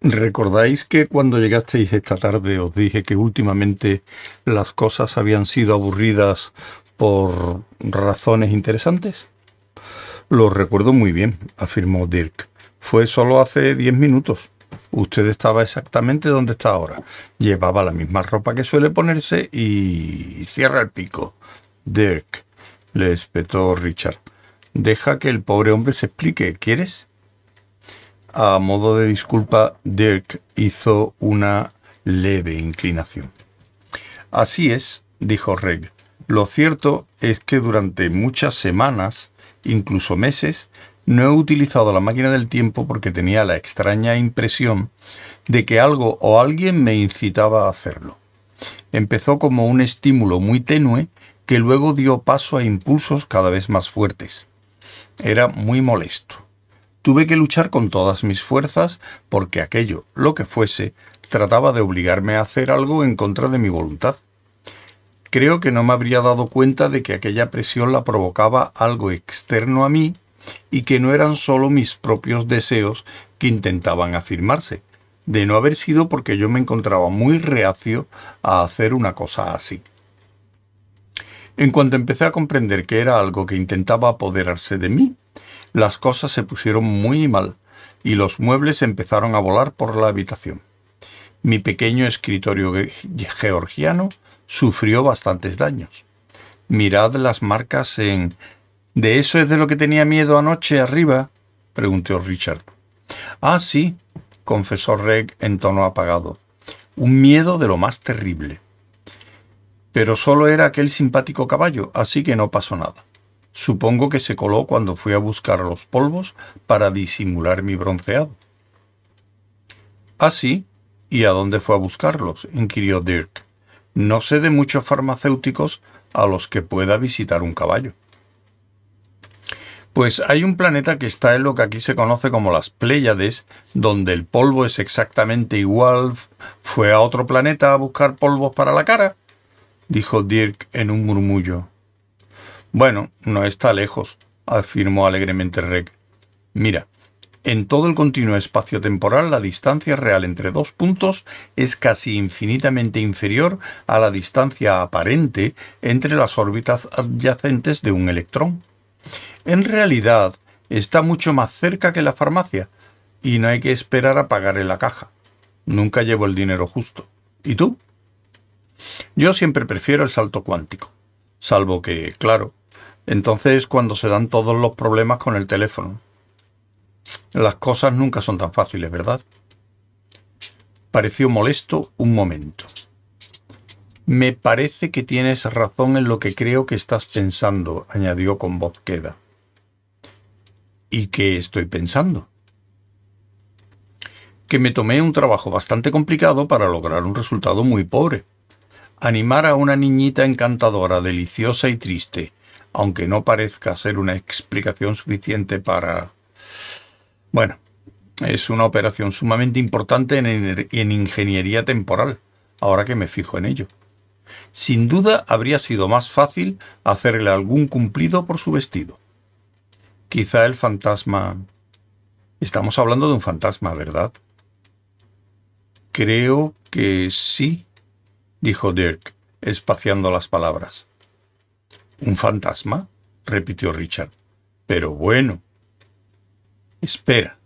¿Recordáis que cuando llegasteis esta tarde os dije que últimamente las cosas habían sido aburridas por razones interesantes? Lo recuerdo muy bien, afirmó Dirk. Fue solo hace diez minutos. Usted estaba exactamente donde está ahora. Llevaba la misma ropa que suele ponerse y cierra el pico. Dirk, le espetó Richard. Deja que el pobre hombre se explique. ¿Quieres? A modo de disculpa, Dirk hizo una leve inclinación. Así es, dijo Reg. Lo cierto es que durante muchas semanas, incluso meses, no he utilizado la máquina del tiempo porque tenía la extraña impresión de que algo o alguien me incitaba a hacerlo. Empezó como un estímulo muy tenue que luego dio paso a impulsos cada vez más fuertes. Era muy molesto. Tuve que luchar con todas mis fuerzas porque aquello, lo que fuese, trataba de obligarme a hacer algo en contra de mi voluntad. Creo que no me habría dado cuenta de que aquella presión la provocaba algo externo a mí y que no eran solo mis propios deseos que intentaban afirmarse, de no haber sido porque yo me encontraba muy reacio a hacer una cosa así. En cuanto empecé a comprender que era algo que intentaba apoderarse de mí, las cosas se pusieron muy mal y los muebles empezaron a volar por la habitación. Mi pequeño escritorio georgiano sufrió bastantes daños. Mirad las marcas en... ¿De eso es de lo que tenía miedo anoche arriba? preguntó Richard. Ah, sí, confesó Reg en tono apagado. Un miedo de lo más terrible. Pero solo era aquel simpático caballo, así que no pasó nada. Supongo que se coló cuando fui a buscar los polvos para disimular mi bronceado. Ah, sí. ¿Y a dónde fue a buscarlos? inquirió Dirk. No sé de muchos farmacéuticos a los que pueda visitar un caballo. Pues hay un planeta que está en lo que aquí se conoce como las Pléyades, donde el polvo es exactamente igual. ¿Fue a otro planeta a buscar polvos para la cara? dijo Dirk en un murmullo. Bueno, no está lejos, afirmó alegremente Reg. Mira, en todo el continuo espacio temporal la distancia real entre dos puntos es casi infinitamente inferior a la distancia aparente entre las órbitas adyacentes de un electrón. En realidad, está mucho más cerca que la farmacia, y no hay que esperar a pagar en la caja. Nunca llevo el dinero justo. ¿Y tú? Yo siempre prefiero el salto cuántico, salvo que, claro, entonces cuando se dan todos los problemas con el teléfono. Las cosas nunca son tan fáciles, ¿verdad? Pareció molesto un momento. Me parece que tienes razón en lo que creo que estás pensando, añadió con voz queda. ¿Y qué estoy pensando? Que me tomé un trabajo bastante complicado para lograr un resultado muy pobre. Animar a una niñita encantadora, deliciosa y triste, aunque no parezca ser una explicación suficiente para... Bueno, es una operación sumamente importante en, ingeniería temporal, ahora que me fijo en ello. Sin duda habría sido más fácil hacerle algún cumplido por su vestido. Quizá el fantasma... Estamos hablando de un fantasma, ¿verdad? Creo que sí, dijo Dirk, espaciando las palabras. ¿Un fantasma? repitió Richard. Pero bueno. Espera,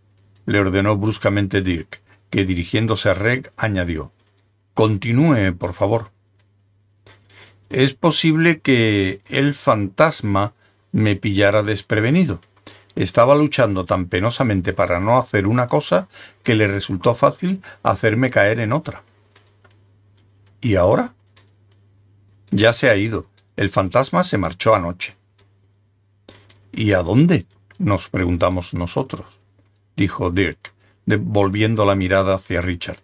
le ordenó bruscamente Dirk, que dirigiéndose a Reg añadió. Continúe, por favor. Es posible que el fantasma me pillara desprevenido. Estaba luchando tan penosamente para no hacer una cosa que le resultó fácil hacerme caer en otra. ¿Y ahora? Ya se ha ido, el fantasma se marchó anoche. ¿Y a dónde? nos preguntamos nosotros, dijo Dirk, volviendo la mirada hacia Richard.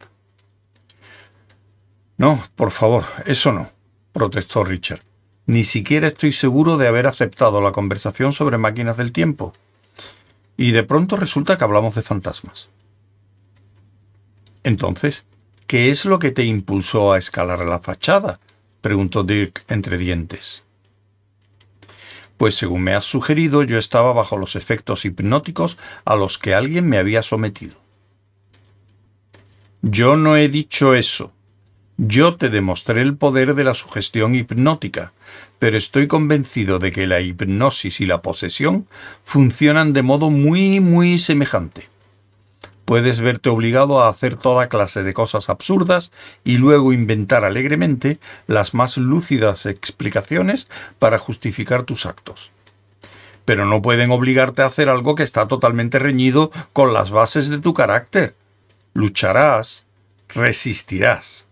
No, por favor, eso no, protestó Richard. Ni siquiera estoy seguro de haber aceptado la conversación sobre máquinas del tiempo. Y de pronto resulta que hablamos de fantasmas. Entonces, ¿qué es lo que te impulsó a escalar la fachada? Preguntó Dirk entre dientes. Pues según me has sugerido, yo estaba bajo los efectos hipnóticos a los que alguien me había sometido. Yo no he dicho eso. Yo te demostré el poder de la sugestión hipnótica, pero estoy convencido de que la hipnosis y la posesión funcionan de modo muy, muy semejante. Puedes verte obligado a hacer toda clase de cosas absurdas y luego inventar alegremente las más lúcidas explicaciones para justificar tus actos. Pero no pueden obligarte a hacer algo que está totalmente reñido con las bases de tu carácter. Lucharás, resistirás.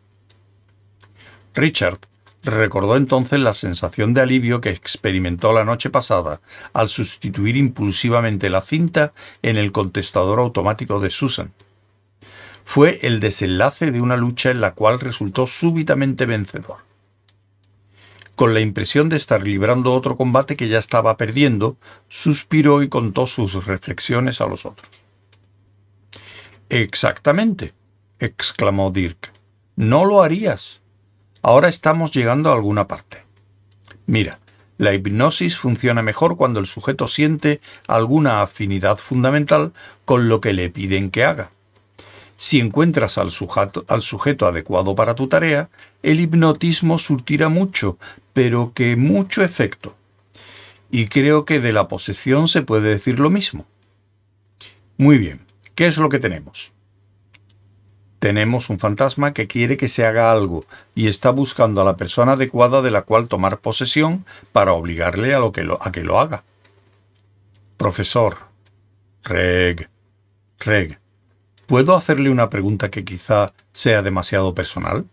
Richard recordó entonces la sensación de alivio que experimentó la noche pasada al sustituir impulsivamente la cinta en el contestador automático de Susan. Fue el desenlace de una lucha en la cual resultó súbitamente vencedor. Con la impresión de estar librando otro combate que ya estaba perdiendo, suspiró y contó sus reflexiones a los otros. Exactamente, exclamó Dirk. No lo harías. Ahora estamos llegando a alguna parte. Mira, la hipnosis funciona mejor cuando el sujeto siente alguna afinidad fundamental con lo que le piden que haga. Si encuentras al sujeto, al sujeto adecuado para tu tarea, el hipnotismo surtirá mucho, pero que mucho efecto. Y creo que de la posesión se puede decir lo mismo. Muy bien, ¿qué es lo que tenemos? Tenemos un fantasma que quiere que se haga algo y está buscando a la persona adecuada de la cual tomar posesión para obligarle a, lo que, lo, a que lo haga. Profesor. Reg. Reg. ¿Puedo hacerle una pregunta que quizá sea demasiado personal?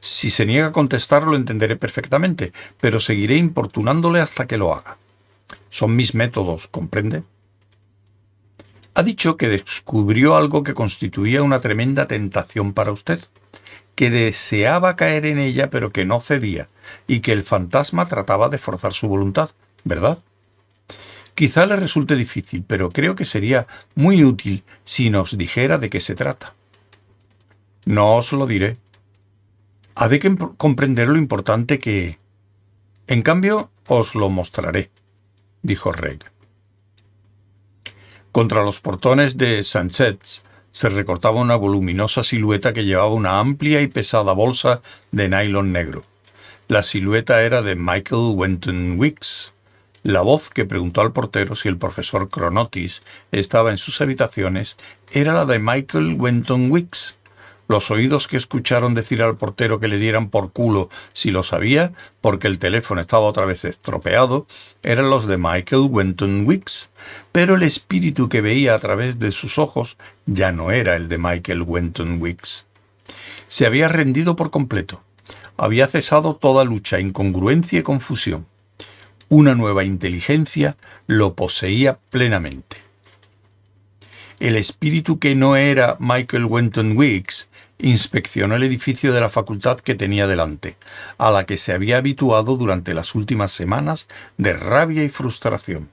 Si se niega a contestar lo entenderé perfectamente, pero seguiré importunándole hasta que lo haga. Son mis métodos, ¿comprende? Ha dicho que descubrió algo que constituía una tremenda tentación para usted, que deseaba caer en ella pero que no cedía, y que el fantasma trataba de forzar su voluntad, ¿verdad? Quizá le resulte difícil, pero creo que sería muy útil si nos dijera de qué se trata. No os lo diré. Ha de comprender lo importante que... En cambio, os lo mostraré, dijo Reg. Contra los portones de Sanchez se recortaba una voluminosa silueta que llevaba una amplia y pesada bolsa de nylon negro. La silueta era de Michael Wenton Wicks. La voz que preguntó al portero si el profesor Cronotis estaba en sus habitaciones era la de Michael Wenton Wicks. Los oídos que escucharon decir al portero que le dieran por culo si lo sabía, porque el teléfono estaba otra vez estropeado, eran los de Michael Wenton Wicks, pero el espíritu que veía a través de sus ojos ya no era el de Michael Wenton Wicks. Se había rendido por completo. Había cesado toda lucha, incongruencia y confusión. Una nueva inteligencia lo poseía plenamente. El espíritu que no era Michael Wenton Wicks inspeccionó el edificio de la facultad que tenía delante, a la que se había habituado durante las últimas semanas de rabia y frustración.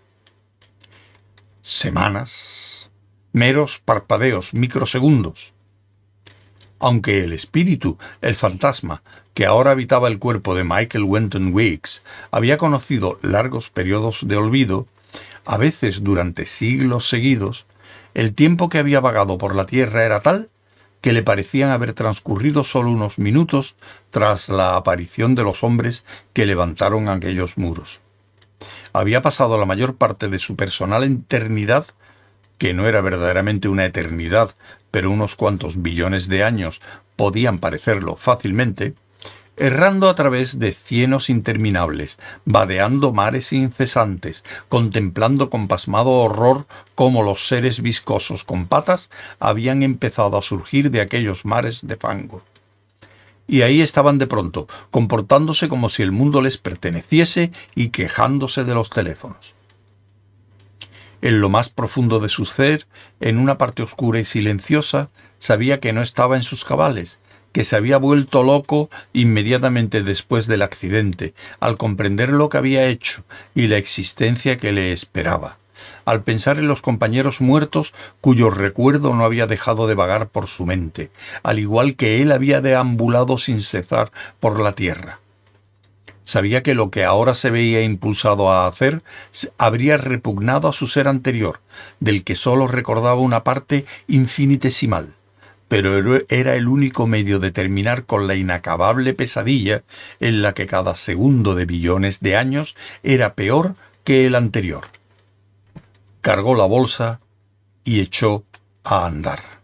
Semanas, meros parpadeos, microsegundos. Aunque el espíritu, el fantasma, que ahora habitaba el cuerpo de Michael Wenton Weeks, había conocido largos periodos de olvido, a veces durante siglos seguidos, el tiempo que había vagado por la tierra era tal que le parecían haber transcurrido solo unos minutos tras la aparición de los hombres que levantaron aquellos muros. Había pasado la mayor parte de su personal eternidad, que no era verdaderamente una eternidad, pero unos cuantos billones de años podían parecerlo fácilmente, errando a través de cienos interminables, vadeando mares incesantes, contemplando con pasmado horror cómo los seres viscosos con patas habían empezado a surgir de aquellos mares de fango. Y ahí estaban de pronto, comportándose como si el mundo les perteneciese y quejándose de los teléfonos. En lo más profundo de su ser, en una parte oscura y silenciosa, sabía que no estaba en sus cabales, que se había vuelto loco inmediatamente después del accidente, al comprender lo que había hecho y la existencia que le esperaba, al pensar en los compañeros muertos cuyo recuerdo no había dejado de vagar por su mente, al igual que él había deambulado sin cesar por la tierra. Sabía que lo que ahora se veía impulsado a hacer habría repugnado a su ser anterior, del que sólo recordaba una parte infinitesimal, pero era el único medio de terminar con la inacabable pesadilla en la que cada segundo de billones de años era peor que el anterior. Cargó la bolsa y echó a andar.